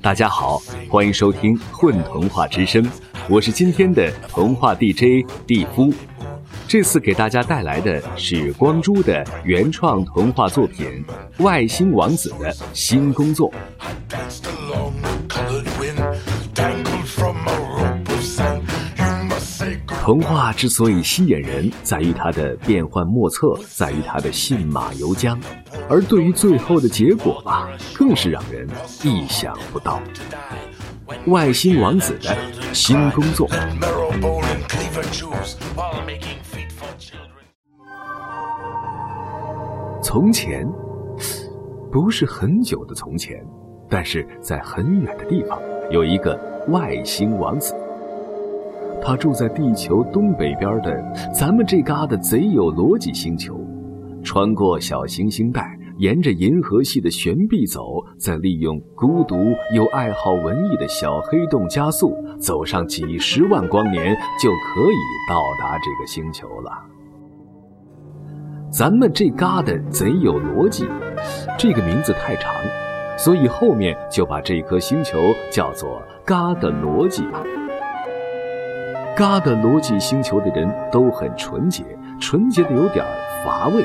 大家好，欢迎收听《混童话之声》，我是今天的童话 DJ 蒂夫。这次给大家带来的是光洙的原创童话作品《外星王子的新工作》。童话之所以吸引人，在于它的变幻莫测，在于它的信马由缰，而对于最后的结果吧，更是让人意想不到。外星王子的新工作。从前，不是很久的从前，但是在很远的地方，有一个外星王子。他住在地球东北边的咱们这嘎的贼有逻辑星球，穿过小行星带，沿着银河系的悬臂走，再利用孤独又爱好文艺的小黑洞加速，走上几十万光年就可以到达这个星球了。咱们这嘎的贼有逻辑，这个名字太长，所以后面就把这颗星球叫做嘎的逻辑吧。嘎的逻辑星球的人都很纯洁，纯洁的有点乏味。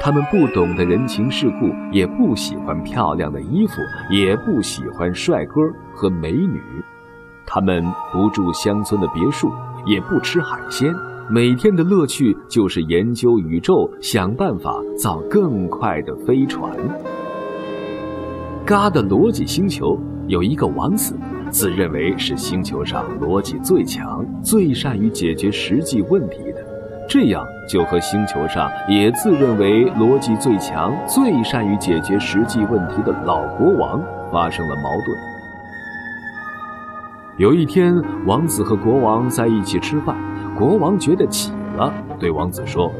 他们不懂得人情世故，也不喜欢漂亮的衣服，也不喜欢帅哥和美女。他们不住乡村的别墅，也不吃海鲜。每天的乐趣就是研究宇宙，想办法造更快的飞船。嘎的逻辑星球有一个王子。自认为是星球上逻辑最强、最善于解决实际问题的，这样就和星球上也自认为逻辑最强、最善于解决实际问题的老国王发生了矛盾。有一天，王子和国王在一起吃饭，国王觉得挤了，对王子说：“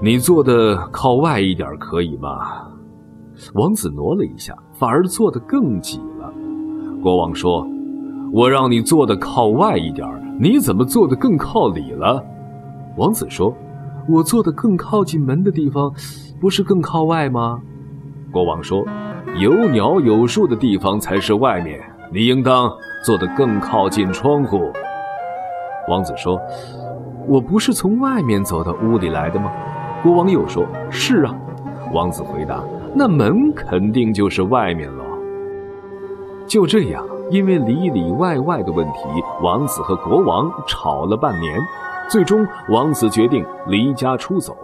你坐的靠外一点可以吗？”王子挪了一下，反而坐得更挤。国王说：“我让你坐的靠外一点你怎么坐的更靠里了？”王子说：“我坐的更靠近门的地方，不是更靠外吗？”国王说：“有鸟有树的地方才是外面，你应当坐的更靠近窗户。”王子说：“我不是从外面走到屋里来的吗？”国王又说：“是啊。”王子回答：“那门肯定就是外面了。”就这样，因为里里外外的问题，王子和国王吵了半年。最终，王子决定离家出走。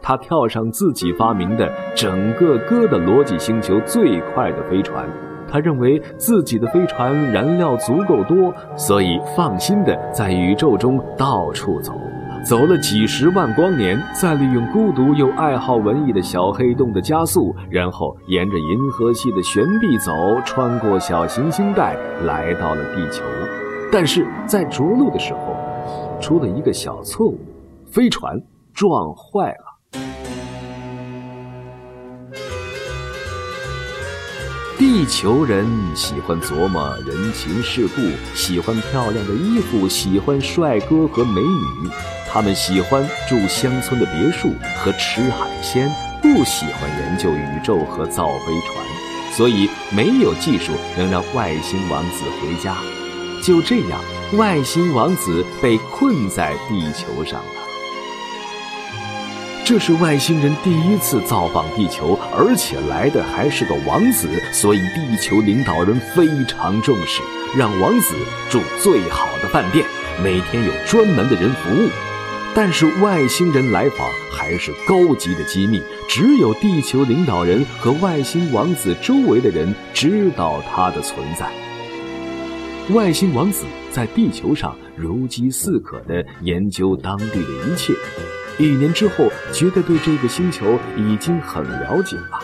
他跳上自己发明的整个哥的逻辑星球最快的飞船。他认为自己的飞船燃料足够多，所以放心的在宇宙中到处走。走了几十万光年，再利用孤独又爱好文艺的小黑洞的加速，然后沿着银河系的悬臂走，穿过小行星带，来到了地球。但是在着陆的时候，出了一个小错误，飞船撞坏了。地球人喜欢琢磨人情世故，喜欢漂亮的衣服，喜欢帅哥和美女。他们喜欢住乡村的别墅和吃海鲜，不喜欢研究宇宙和造飞船，所以没有技术能让外星王子回家。就这样，外星王子被困在地球上了。这是外星人第一次造访地球，而且来的还是个王子，所以地球领导人非常重视，让王子住最好的饭店，每天有专门的人服务。但是外星人来访还是高级的机密，只有地球领导人和外星王子周围的人知道他的存在。外星王子在地球上如饥似渴地研究当地的一切，一年之后觉得对这个星球已经很了解了，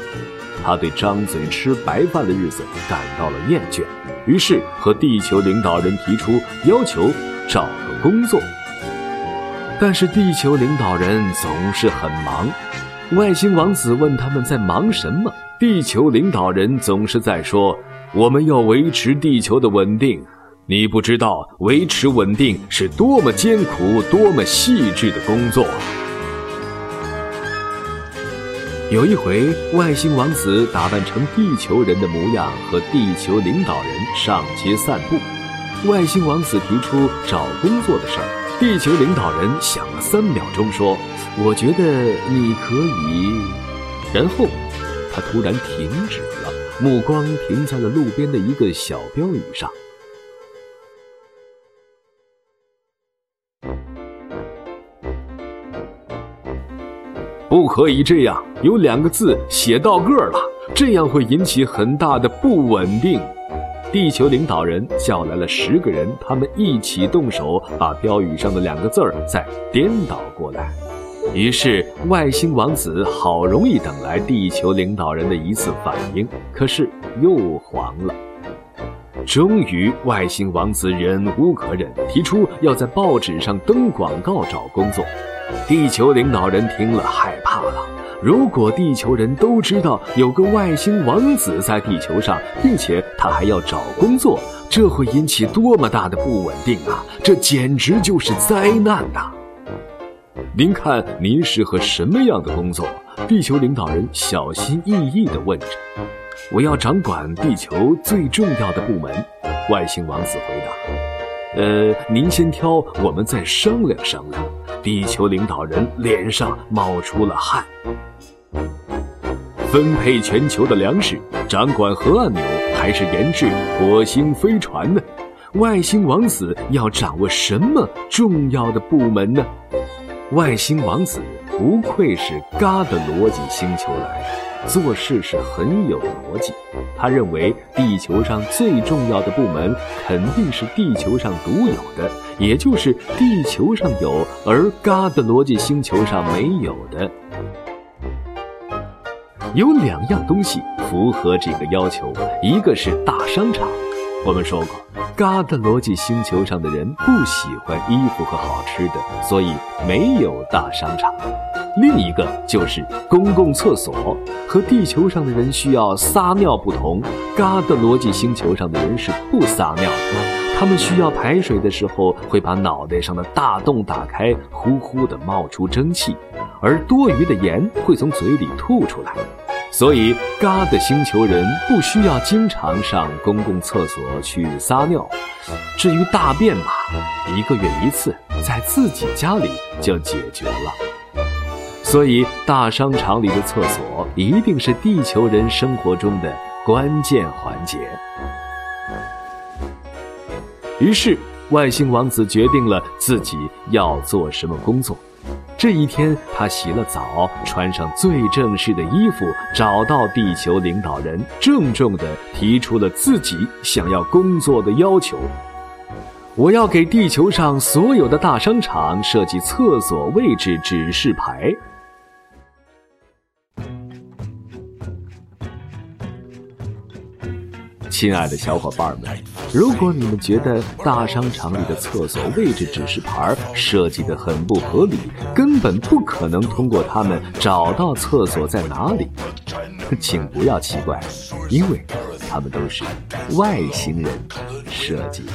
他对张嘴吃白饭的日子感到了厌倦，于是和地球领导人提出要求，找个工作。但是地球领导人总是很忙，外星王子问他们在忙什么，地球领导人总是在说：“我们要维持地球的稳定。”你不知道维持稳定是多么艰苦、多么细致的工作。有一回，外星王子打扮成地球人的模样，和地球领导人上街散步。外星王子提出找工作的事儿，地球领导人想了三秒钟，说：“我觉得你可以。”然后，他突然停止了，目光停在了路边的一个小标语上。不可以这样，有两个字写到个了，这样会引起很大的不稳定。地球领导人叫来了十个人，他们一起动手，把标语上的两个字儿再颠倒过来。于是，外星王子好容易等来地球领导人的一次反应，可是又黄了。终于，外星王子忍无可忍，提出要在报纸上登广告找工作。地球领导人听了害怕了。如果地球人都知道有个外星王子在地球上，并且他还要找工作，这会引起多么大的不稳定啊！这简直就是灾难呐！您看，您适合什么样的工作？地球领导人小心翼翼地问着。我要掌管地球最重要的部门。外星王子回答：“呃，您先挑，我们再商量商量。”地球领导人脸上冒出了汗。分配全球的粮食，掌管核按钮，还是研制火星飞船呢？外星王子要掌握什么重要的部门呢？外星王子不愧是嘎的逻辑星球来，做事是很有逻辑。他认为地球上最重要的部门肯定是地球上独有的。也就是地球上有，而嘎的逻辑星球上没有的，有两样东西符合这个要求，一个是大商场。我们说过，嘎的逻辑星球上的人不喜欢衣服和好吃的，所以没有大商场。另一个就是公共厕所，和地球上的人需要撒尿不同，嘎的逻辑星球上的人是不撒尿的。他们需要排水的时候，会把脑袋上的大洞打开，呼呼地冒出蒸汽，而多余的盐会从嘴里吐出来。所以，嘎的星球人不需要经常上公共厕所去撒尿。至于大便嘛，一个月一次，在自己家里就解决了。所以，大商场里的厕所一定是地球人生活中的关键环节。于是，外星王子决定了自己要做什么工作。这一天，他洗了澡，穿上最正式的衣服，找到地球领导人，郑重地提出了自己想要工作的要求：“我要给地球上所有的大商场设计厕所位置指示牌。”亲爱的小伙伴们，如果你们觉得大商场里的厕所位置指示牌设计的很不合理，根本不可能通过它们找到厕所在哪里，请不要奇怪，因为他们都是外星人设计的。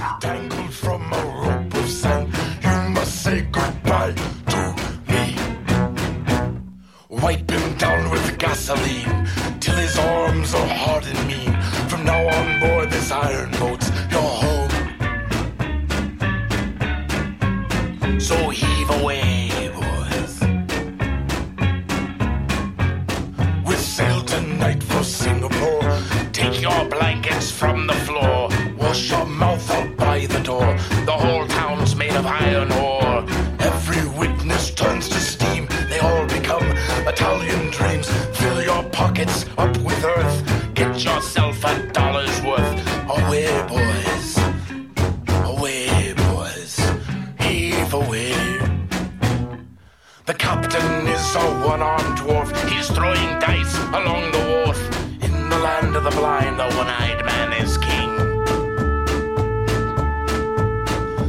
Throwing dice along the wharf. In the land of the blind, the one-eyed man is king.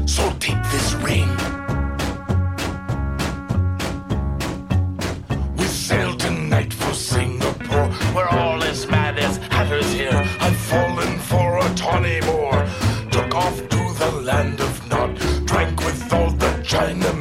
So take this ring. We sail tonight for Singapore. We're all as mad as hatters here. I've fallen for a tawny Moor. Took off to the land of Nod. Drank with all the Chinamen.